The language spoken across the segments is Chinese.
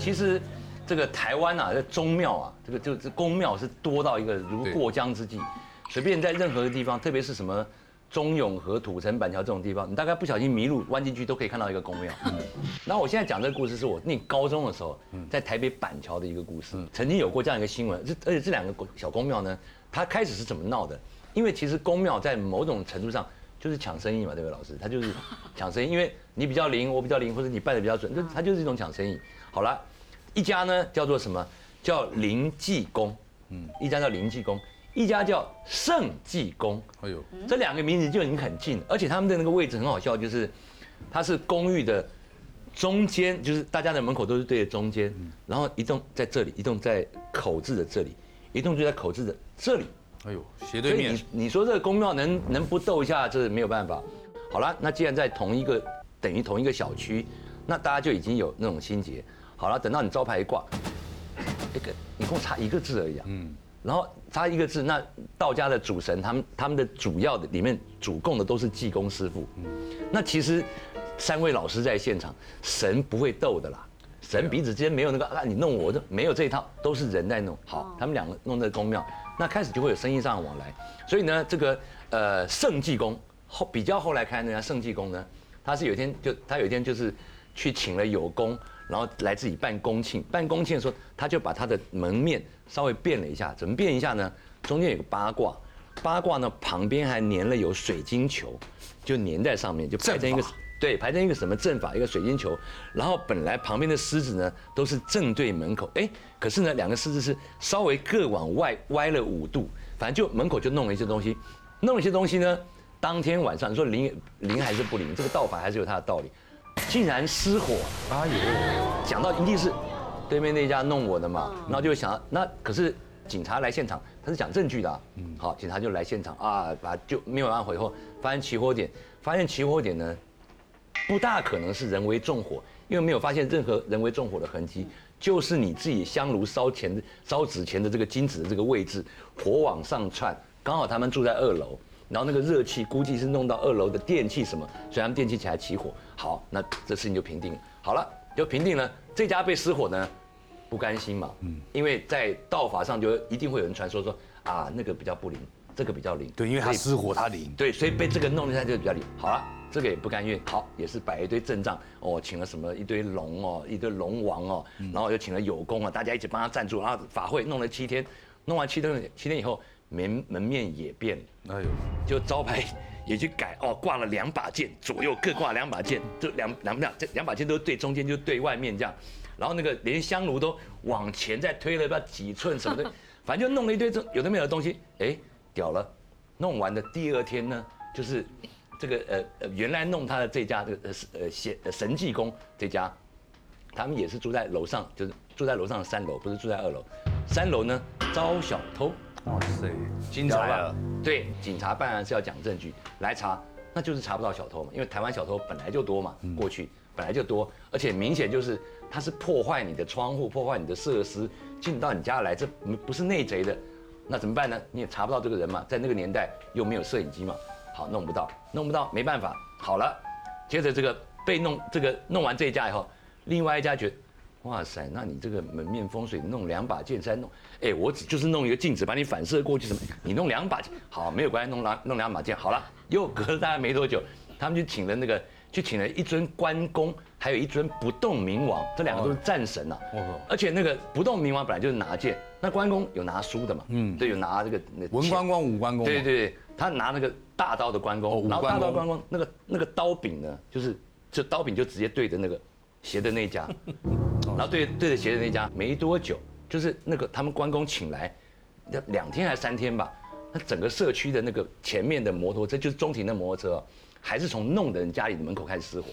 其实这个台湾啊，这宗庙啊，这个就这宫庙是多到一个如过江之鲫，随便在任何的地方，特别是什么中永和、土城、板桥这种地方，你大概不小心迷路弯进去都可以看到一个宫庙。然后我现在讲这个故事是我念高中的时候，在台北板桥的一个故事，曾经有过这样一个新闻，这而且这两个小宫庙呢，它开始是怎么闹的？因为其实宫庙在某种程度上就是抢生意嘛，对不对，老师？他就是抢生意，因为你比较灵，我比较灵，或者你拜的比较准，就它就是一种抢生意。好了，一家呢叫做什么？叫灵济宫，嗯，一家叫灵济宫，一家叫圣济宫。哎呦，这两个名字就已经很近，而且他们的那个位置很好笑，就是它是公寓的中间，就是大家的门口都是对着中间，然后一栋在这里，一栋在口字的这里，一栋就在口字的这里。哎呦，斜对面。你你说这个公庙能能不斗一下，这没有办法。好了，那既然在同一个等于同一个小区，那大家就已经有那种心结。好了，等到你招牌一挂，一个一共差一个字而已啊。嗯。然后差一个字，那道家的主神，他们他们的主要的里面主供的都是济公师傅。嗯。那其实三位老师在现场，神不会斗的啦。神彼此之间没有那个啊，你弄我，这没有这一套，都是人在弄。好，他们两个弄这个宫庙。那开始就会有生意上的往来，所以呢，这个呃圣济公后比较后来开那家圣济公呢，他是有一天就他有一天就是去请了有功，然后来自己办公庆，办公庆的时候，他就把他的门面稍微变了一下，怎么变一下呢？中间有个八卦，八卦呢旁边还粘了有水晶球，就粘在上面，就排成一个。对，排成一个什么阵法，一个水晶球，然后本来旁边的狮子呢都是正对门口，哎，可是呢两个狮子是稍微各往外歪了五度，反正就门口就弄了一些东西，弄了一些东西呢，当天晚上你说灵灵还是不灵？这个道法还是有它的道理，竟然失火，哎呦，讲到一定是对面那家弄我的嘛，然后就想那可是警察来现场，他是讲证据的，嗯，好，警察就来现场啊，把就灭完火以后，发现起火点，发现起火点呢。不大可能是人为纵火，因为没有发现任何人为纵火的痕迹，就是你自己香炉烧钱的烧纸钱的这个金纸的这个位置，火往上窜，刚好他们住在二楼，然后那个热气估计是弄到二楼的电器什么，所以他们电器起来起火。好，那这事情就平定了。好了，就平定了。这家被失火呢，不甘心嘛，嗯，因为在道法上就一定会有人传说说啊，那个比较不灵，这个比较灵。对，因为他失火他灵。对，所以被这个弄一下就比较灵。好了。这个也不甘愿，好，也是摆一堆阵仗哦，请了什么一堆龙哦，一堆龙王哦，然后又请了有功啊，大家一起帮他赞助，然后法会弄了七天，弄完七天七天以后，门门面也变了，哎呦，就招牌也去改哦，挂了两把剑，左右各挂两把剑，就两两两这两把剑都对中间就对外面这样，然后那个连香炉都往前再推了不知道几寸什么的，反正就弄了一堆这有的没有的东西，哎，屌了，弄完的第二天呢，就是。这个呃呃，原来弄他的这家这个呃呃神神济公这家，他们也是住在楼上，就是住在楼上的三楼，不是住在二楼。三楼呢招小偷，哇塞，精彩了。对，警察办案是要讲证据来查，那就是查不到小偷嘛，因为台湾小偷本来就多嘛，过去本来就多，而且明显就是他是破坏你的窗户，破坏你的设施，进到你家来，这不是内贼的，那怎么办呢？你也查不到这个人嘛，在那个年代又没有摄影机嘛。好，弄不到，弄不到，没办法。好了，接着这个被弄，这个弄完这一家以后，另外一家觉得，哇塞，那你这个门面风水弄两把剑山弄，哎，我只就是弄一个镜子把你反射过去什么，你弄两把剑，好，没有关系，弄两弄两把剑，好了，又隔了大概没多久，他们就请了那个，就请了一尊关公，还有一尊不动明王，这两个都是战神呐。哦。而且那个不动明王本来就是拿剑，那关公有拿书的嘛？嗯。对，有拿这个文关公、武关公。对对对，他拿那个。大刀的关公，然后大刀关公那个那个刀柄呢，就是这刀柄就直接对着那个斜的那家，然后对对着斜的那家，没多久就是那个他们关公请来，两天还是三天吧，那整个社区的那个前面的摩托车，就是中庭的摩托车，还是从弄的人家里的门口开始失火，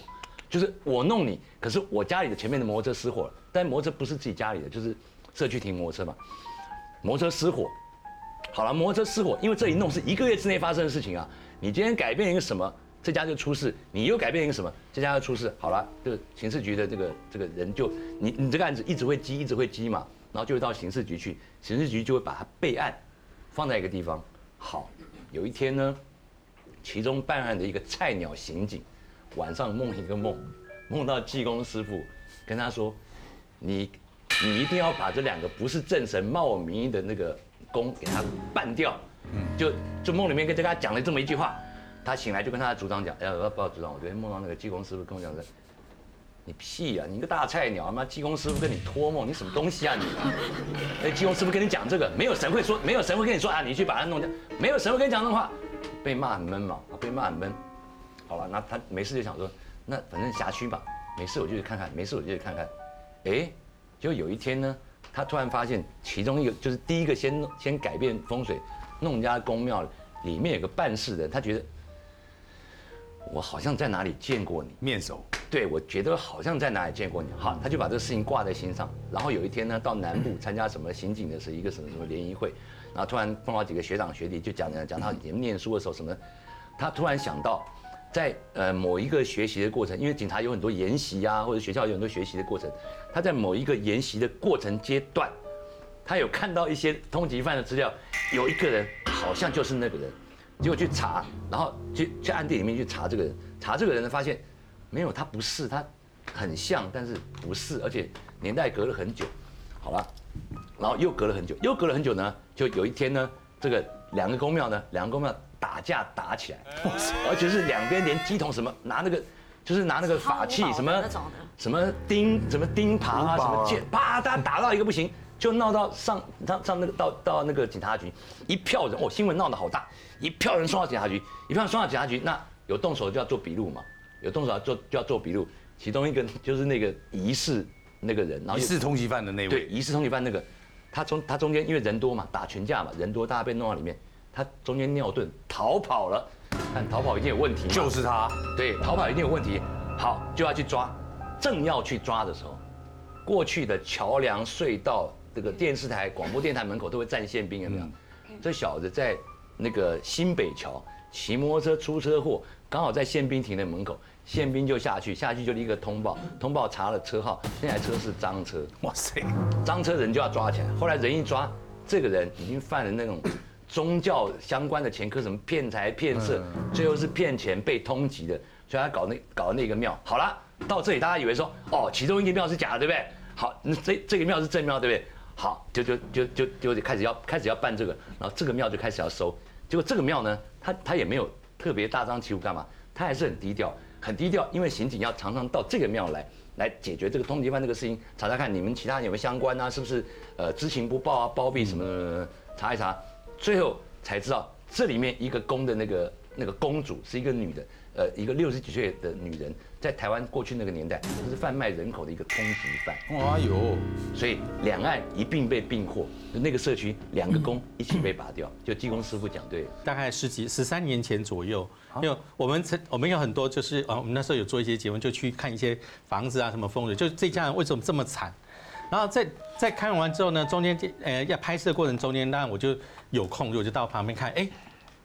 就是我弄你，可是我家里的前面的摩托车失火了，但摩托车不是自己家里的，就是社区停摩托车嘛，摩托车失火。好了，摩托车失火，因为这一弄是一个月之内发生的事情啊。你今天改变一个什么，这家就出事；你又改变一个什么，这家就出事。好了，就刑事局的这个这个人就你你这个案子一直会积，一直会积嘛，然后就会到刑事局去，刑事局就会把它备案，放在一个地方。好，有一天呢，其中办案的一个菜鸟刑警，晚上梦一个梦，梦到济公师傅跟他说：“你你一定要把这两个不是正神冒名义的那个宫给他办掉。嗯，就就梦里面跟跟他讲了这么一句话，他醒来就跟他的组长讲，哎，不报，组长，我昨天梦到那个济公师傅跟我讲说。你屁呀！你个大菜鸟，妈济公师傅跟你托梦，你什么东西啊你？哎，济公师傅跟你讲这个，没有神会说，没有神会跟你说啊，你去把它弄掉，没有神会跟你讲这话，被骂很闷嘛，被骂很闷。好了，那他没事就想说，那反正辖区吧，没事我就去看看，没事我就去看看。哎，就有一天呢，他突然发现其中一个就是第一个先先改变风水，弄人家宫庙里面有个办事的，他觉得我好像在哪里见过你，面熟。对，我觉得好像在哪里见过你。好，他就把这个事情挂在心上。然后有一天呢，到南部参加什么刑警的是一个什么什么联谊会，然后突然碰到几个学长学弟，就讲讲讲他以前念书的时候什么，他突然想到，在呃某一个学习的过程，因为警察有很多研习啊，或者学校有很多学习的过程，他在某一个研习的过程阶段，他有看到一些通缉犯的资料，有一个人好像就是那个人，结果去查，然后去去暗地里面去查这个人，查这个人呢，发现。没有，他不是，他很像，但是不是，而且年代隔了很久，好了，然后又隔了很久，又隔了很久呢，就有一天呢，这个两个公庙呢，两个公庙打架打起来，而且是两边连鸡桶什么拿那个，就是拿那个法器什么什么钉什么钉耙啊什么剑，啪，大家打到一个不行，就闹到上上上那个到到那个警察局，一票人哦，新闻闹得好大，一票人送到警察局，一票人送到警察局，那有动手就要做笔录嘛。有动手要做就要做笔录，其中一个就是那个疑似那个人，然后疑似通缉犯的那位，对，疑似通缉犯那个，他中他中间因为人多嘛，打群架嘛，人多大家被弄到里面，他中间尿遁逃跑了，但逃跑一定有问题，就是他，对，逃跑一定有问题，好就要去抓，正要去抓的时候，过去的桥梁隧道这个电视台广播电台门口都会站宪兵有没有？这小子在那个新北桥骑摩托车出车祸。刚好在宪兵亭的门口，宪兵就下去，下去就立刻通报，通报查了车号，那台车是赃车，哇塞，赃车人就要抓起来。后来人一抓，这个人已经犯了那种宗教相关的前科，什么骗财骗色，最后是骗钱被通缉的，所以他搞那搞那个庙。好了，到这里大家以为说，哦，其中一个庙是假的，对不对？好，那这这个庙是正庙，对不对？好，就就就就就开始要开始要办这个，然后这个庙就开始要收，结果这个庙呢，他他也没有。特别大张旗鼓干嘛？他还是很低调，很低调。因为刑警要常常到这个庙来，来解决这个通缉犯这个事情，查查看你们其他人有没有相关啊？是不是呃知情不报啊？包庇什么？查一查，最后才知道这里面一个宫的那个那个公主是一个女的。呃，一个六十几岁的女人，在台湾过去那个年代，她是贩卖人口的一个通缉犯。哎呦，所以两岸一并被并获，那个社区两个宫一起被拔掉。就济公师傅讲对，大概十几十三年前左右，因为我们曾我们有很多就是啊，我们那时候有做一些节目，就去看一些房子啊，什么风水，就这家人为什么这么惨。然后在在看完之后呢，中间呃要拍摄过程中间，当然我就有空，我就到旁边看，哎，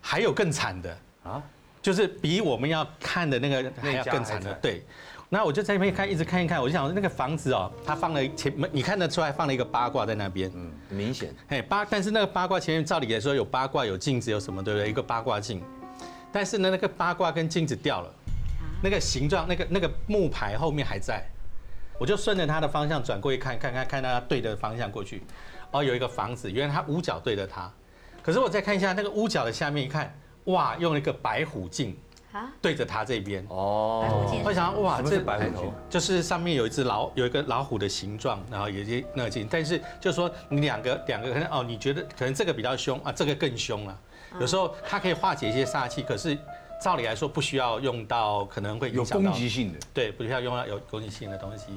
还有更惨的啊。就是比我们要看的那个还要更惨的，对。那我就在那边看，一直看一看，我就想那个房子哦，它放了前门，你看得出来放了一个八卦在那边，嗯，明显。嘿，八，但是那个八卦前面照理来说有八卦有镜子有什么，对不对？一个八卦镜，但是呢那个八卦跟镜子掉了，那个形状那个那个木牌后面还在，我就顺着它的方向转过去看，看看看它对的方向过去，哦，有一个房子，原来它屋角对着它，可是我再看一下那个屋角的下面一看。哇，用了一个白虎镜啊，对着他这边哦。白虎镜我想哇，这白虎镜就是上面有一只老，有一个老虎的形状，然后有些那个镜。但是就是说，你两个两个可能哦，你觉得可能这个比较凶啊，这个更凶了。有时候它可以化解一些煞气，可是照理来说不需要用到，可能会有攻击性的。对，不需要用到有攻击性的东西。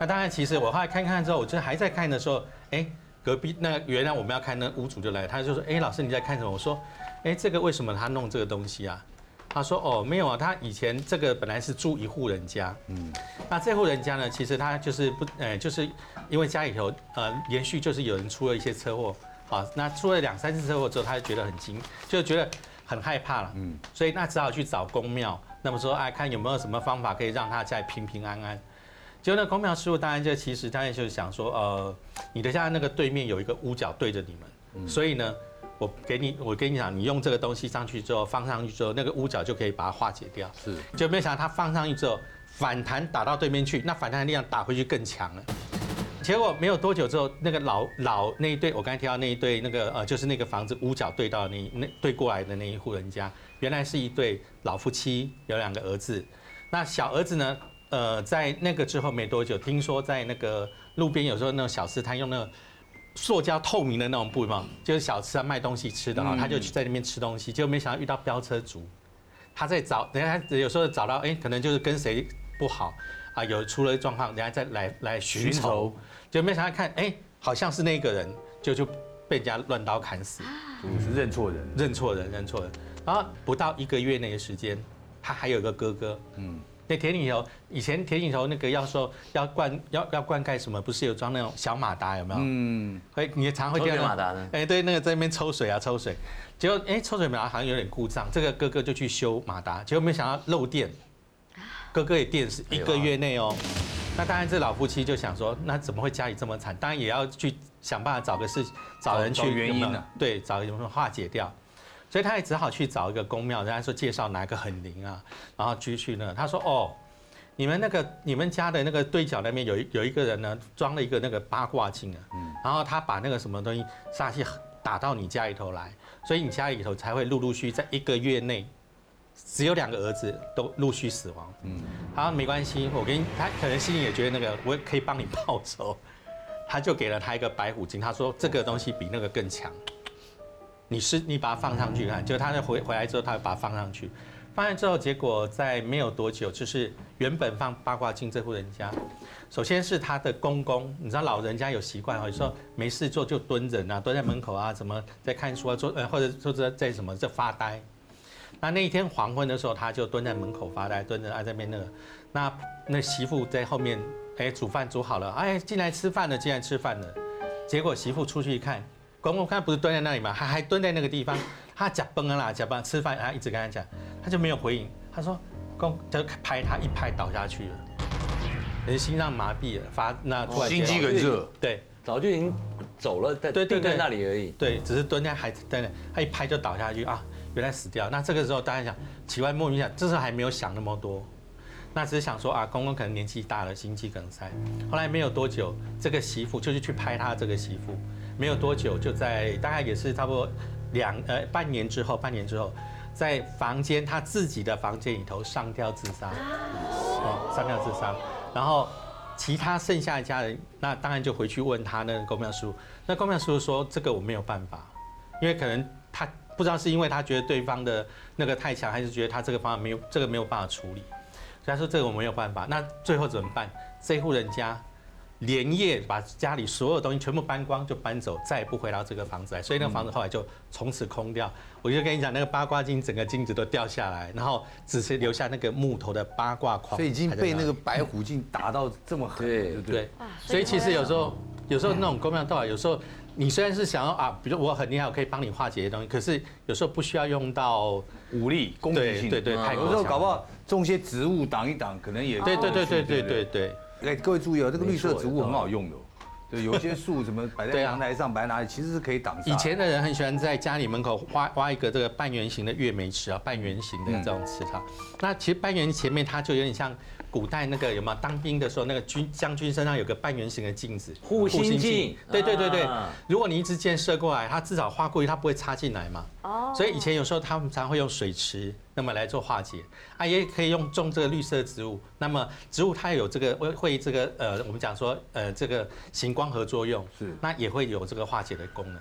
那当然，其实我后来看看之后，我就还在看的时候，哎，隔壁那原来我们要看那屋主就来，他就说，哎，老师你在看什么？我说。哎，这个为什么他弄这个东西啊？他说哦，没有啊，他以前这个本来是住一户人家，嗯，那这户人家呢，其实他就是不，呃，就是因为家里头呃连续就是有人出了一些车祸，好，那出了两三次车祸之后，他就觉得很惊，就觉得很害怕了，嗯，所以那只好去找公庙，那么说哎，看有没有什么方法可以让他再平平安安。结果那公庙师傅当然就其实当然就是想说，呃，你的家那个对面有一个屋角对着你们，所以呢。我给你，我跟你讲，你用这个东西上去之后，放上去之后，那个屋角就可以把它化解掉。是，就没想到他放上去之后，反弹打到对面去，那反弹的力量打回去更强了。结果没有多久之后，那个老老那一对，我刚才提到那一对，那个呃，就是那个房子屋角对到那那对过来的那一户人家，原来是一对老夫妻，有两个儿子。那小儿子呢，呃，在那个之后没多久，听说在那个路边有时候那种小吃摊用那个塑胶透明的那种布嘛，就是小吃啊卖东西吃的哈，他就去在那边吃东西，结果没想到遇到飙车族，他在找，人家有时候找到，哎，可能就是跟谁不好啊，有出了状况，人家再来来寻仇，就没想到看，哎，好像是那个人，就就被人家乱刀砍死，就是认错人。认错人，认错人。然后不到一个月内的时间，他还有一个哥哥，嗯，那田里头以前田里头那个要说要灌要要灌溉什么，不是有装那种小马达有没有？嗯，会你常会抽见到水马达呢？哎，对，那个在那边抽水啊，抽水，结果哎，抽水马达好像有点故障，这个哥哥就去修马达，结果没想到漏电，哥哥也电死一个月内哦。那当然，这老夫妻就想说，那怎么会家里这么惨？当然也要去想办法找个事，找人去原因啊对，找有没有化解掉。所以他也只好去找一个公庙，人家说介绍哪个很灵啊，然后去去呢，他说哦，你们那个你们家的那个对角那边有一有一个人呢，装了一个那个八卦镜啊，然后他把那个什么东西煞气打到你家里头来，所以你家里头才会陆陆续续在一个月内，只有两个儿子都陆续死亡。嗯，好，没关系，我给你，他可能心里也觉得那个我可以帮你报仇，他就给了他一个白虎精，他说这个东西比那个更强。你是你把它放上去看，结果他回回来之后，他把它放上去，放上之后，结果在没有多久，就是原本放八卦镜这户人家，首先是他的公公，你知道老人家有习惯哦，有时候没事做就蹲着啊，蹲在门口啊，怎么在看书啊，做呃或者说在在什么在发呆。那那一天黄昏的时候，他就蹲在门口发呆，蹲着啊这边那个，那那媳妇在后面，哎煮饭煮好了，哎进来吃饭了，进来吃饭了，结果媳妇出去一看，公公看不是蹲在那里吗？还还蹲在那个地方，他假崩啊啦，假崩吃饭，他一直跟他讲，他就没有回应，他说公就拍他一拍倒下去了，人心脏麻痹了，发那突然间心肌梗塞。对早就已经走了，在对对对那里而已。对，只是蹲在还在那，他一拍就倒下去啊，原来死掉。那这个时候大家想，奇怪莫名其妙，这时候还没有想那么多，那只是想说啊，公公可能年纪大了，心肌梗塞。后来没有多久，这个媳妇就是去拍他这个媳妇，没有多久就在大概也是差不多两呃半年之后，半年之后，在房间他自己的房间里头上吊自杀，哦，上吊自杀，然后。其他剩下的家人，那当然就回去问他那个公庙叔。那公庙师傅说：“这个我没有办法，因为可能他不知道是因为他觉得对方的那个太强，还是觉得他这个方案没有这个没有办法处理。所以他说这个我没有办法。那最后怎么办？这户人家连夜把家里所有东西全部搬光，就搬走，再也不回到这个房子来。所以那个房子后来就从此空掉。我就跟你讲，那个八卦镜整个镜子都掉下来，然后只是留下那个木头的八卦框，所以已经被那个白虎镜打到这么狠，对对不对？对，所以其实有时候，有时候那种公庙道，有时候你虽然是想要啊，比如我很厉害，我可以帮你化解一些东西，可是有时候不需要用到武力攻击性，对对对，太有时候搞不好种些植物挡一挡，可能也对对对对对对对。哎，各位注意哦，这个绿色植物很好用的。对，有些树怎么摆在阳台上，摆在哪里，其实是可以挡。以前的人很喜欢在家里门口挖挖一个这个半圆形的月眉池啊，半圆形的这种池塘。那其实半圆前面它就有点像古代那个有没有当兵的时候那个军将军身上有个半圆形的镜子，护心镜对对对对啊，如果你一支箭射过来，它至少划过去，它不会插进来嘛。哦所以以前有时候他们常会用水池，那么来做化解啊，也可以用种这个绿色植物。那么植物它有这个会会这个呃，我们讲说呃这个行光合作用，是那也会有这个化解的功能。